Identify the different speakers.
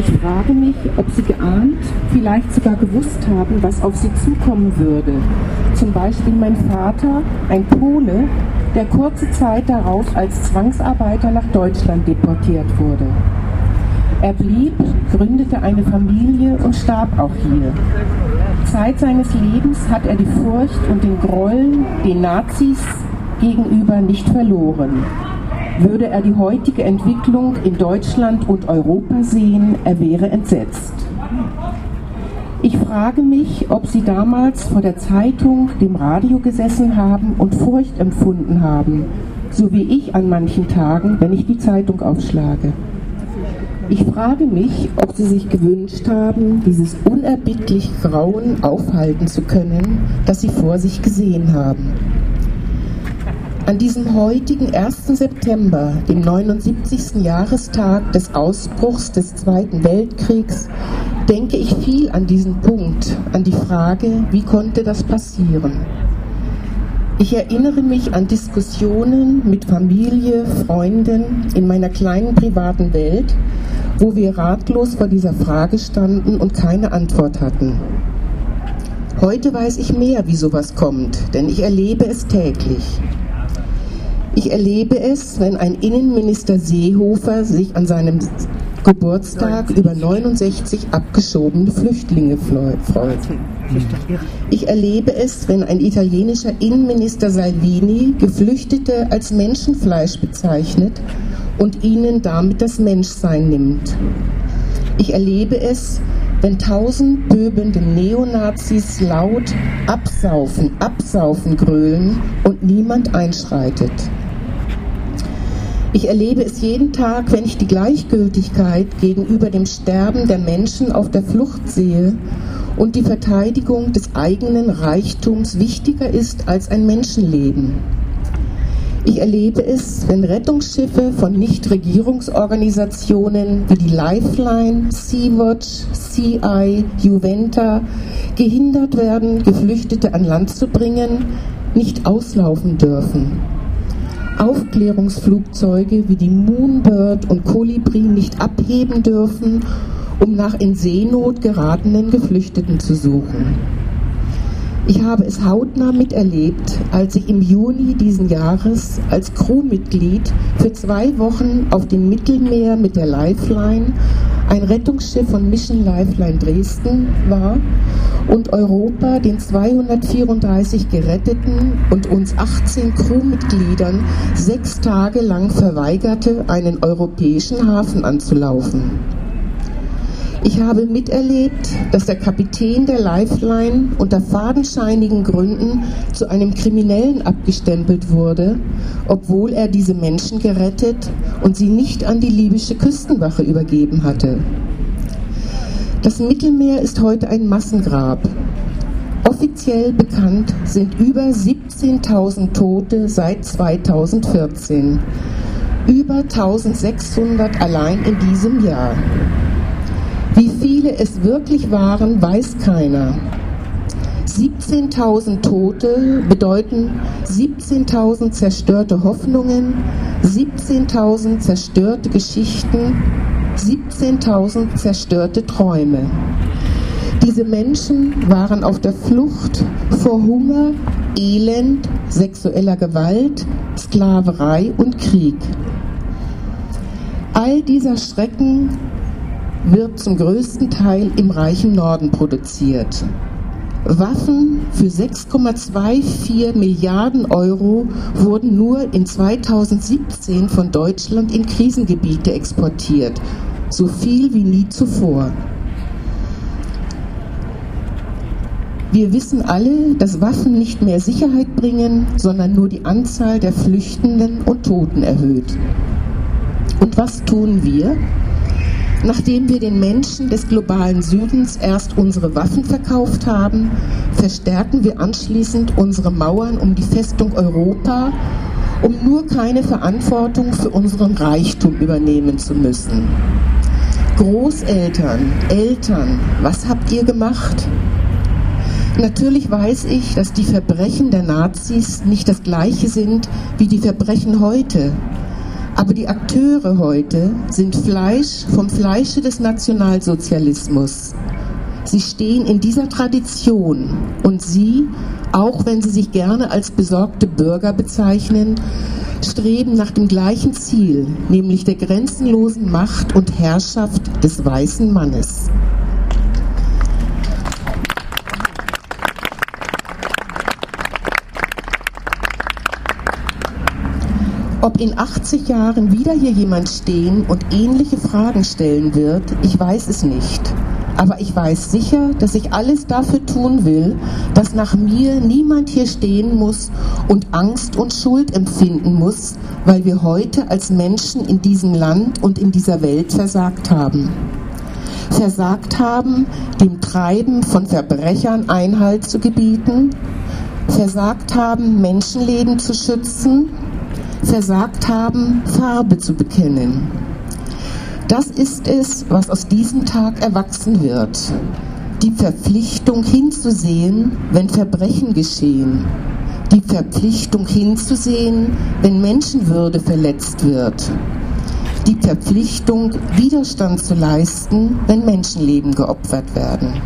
Speaker 1: Ich frage mich, ob Sie geahnt, vielleicht sogar gewusst haben, was auf Sie zukommen würde. Zum Beispiel mein Vater, ein Pole, der kurze Zeit darauf als Zwangsarbeiter nach Deutschland deportiert wurde. Er blieb, gründete eine Familie und starb auch hier. Zeit seines Lebens hat er die Furcht und den Groll den Nazis gegenüber nicht verloren. Würde er die heutige Entwicklung in Deutschland und Europa sehen, er wäre entsetzt. Ich frage mich, ob Sie damals vor der Zeitung, dem Radio gesessen haben und Furcht empfunden haben, so wie ich an manchen Tagen, wenn ich die Zeitung aufschlage. Ich frage mich, ob Sie sich gewünscht haben, dieses unerbittlich Grauen aufhalten zu können, das Sie vor sich gesehen haben. An diesem heutigen 1. September, dem 79. Jahrestag des Ausbruchs des Zweiten Weltkriegs, denke ich viel an diesen Punkt, an die Frage, wie konnte das passieren? Ich erinnere mich an Diskussionen mit Familie, Freunden in meiner kleinen privaten Welt, wo wir ratlos vor dieser Frage standen und keine Antwort hatten. Heute weiß ich mehr, wie sowas kommt, denn ich erlebe es täglich. Ich erlebe es, wenn ein Innenminister Seehofer sich an seinem Geburtstag über 69 abgeschobene Flüchtlinge freut. Ich erlebe es, wenn ein italienischer Innenminister Salvini Geflüchtete als Menschenfleisch bezeichnet und ihnen damit das Menschsein nimmt. Ich erlebe es, wenn tausend pöbelnde Neonazis laut Absaufen, Absaufen grölen und niemand einschreitet. Ich erlebe es jeden Tag, wenn ich die Gleichgültigkeit gegenüber dem Sterben der Menschen auf der Flucht sehe und die Verteidigung des eigenen Reichtums wichtiger ist als ein Menschenleben. Ich erlebe es, wenn Rettungsschiffe von Nichtregierungsorganisationen wie die Lifeline, Sea-Watch, CI, Juventa gehindert werden, Geflüchtete an Land zu bringen, nicht auslaufen dürfen. Aufklärungsflugzeuge wie die Moonbird und Kolibri nicht abheben dürfen, um nach in Seenot geratenen Geflüchteten zu suchen. Ich habe es hautnah miterlebt, als ich im Juni diesen Jahres als Crewmitglied für zwei Wochen auf dem Mittelmeer mit der Lifeline, ein Rettungsschiff von Mission Lifeline Dresden, war und Europa den 234 Geretteten und uns 18 Crewmitgliedern sechs Tage lang verweigerte, einen europäischen Hafen anzulaufen. Ich habe miterlebt, dass der Kapitän der Lifeline unter fadenscheinigen Gründen zu einem Kriminellen abgestempelt wurde, obwohl er diese Menschen gerettet und sie nicht an die libysche Küstenwache übergeben hatte. Das Mittelmeer ist heute ein Massengrab. Offiziell bekannt sind über 17.000 Tote seit 2014. Über 1600 allein in diesem Jahr. Wie viele es wirklich waren, weiß keiner. 17.000 Tote bedeuten 17.000 zerstörte Hoffnungen, 17.000 zerstörte Geschichten, 17.000 zerstörte Träume. Diese Menschen waren auf der Flucht vor Hunger, Elend, sexueller Gewalt, Sklaverei und Krieg. All dieser Schrecken wird zum größten Teil im reichen Norden produziert. Waffen für 6,24 Milliarden Euro wurden nur in 2017 von Deutschland in Krisengebiete exportiert, so viel wie nie zuvor. Wir wissen alle, dass Waffen nicht mehr Sicherheit bringen, sondern nur die Anzahl der Flüchtenden und Toten erhöht. Und was tun wir? Nachdem wir den Menschen des globalen Südens erst unsere Waffen verkauft haben, verstärken wir anschließend unsere Mauern um die Festung Europa, um nur keine Verantwortung für unseren Reichtum übernehmen zu müssen. Großeltern, Eltern, was habt ihr gemacht? Natürlich weiß ich, dass die Verbrechen der Nazis nicht das gleiche sind wie die Verbrechen heute. Aber die Akteure heute sind Fleisch vom Fleische des Nationalsozialismus. Sie stehen in dieser Tradition und sie, auch wenn sie sich gerne als besorgte Bürger bezeichnen, streben nach dem gleichen Ziel, nämlich der grenzenlosen Macht und Herrschaft des weißen Mannes. Ob in 80 Jahren wieder hier jemand stehen und ähnliche Fragen stellen wird, ich weiß es nicht. Aber ich weiß sicher, dass ich alles dafür tun will, dass nach mir niemand hier stehen muss und Angst und Schuld empfinden muss, weil wir heute als Menschen in diesem Land und in dieser Welt versagt haben. Versagt haben, dem Treiben von Verbrechern Einhalt zu gebieten, versagt haben, Menschenleben zu schützen, versagt haben, Farbe zu bekennen. Das ist es, was aus diesem Tag erwachsen wird. Die Verpflichtung hinzusehen, wenn Verbrechen geschehen. Die Verpflichtung hinzusehen, wenn Menschenwürde verletzt wird. Die Verpflichtung, Widerstand zu leisten, wenn Menschenleben geopfert werden.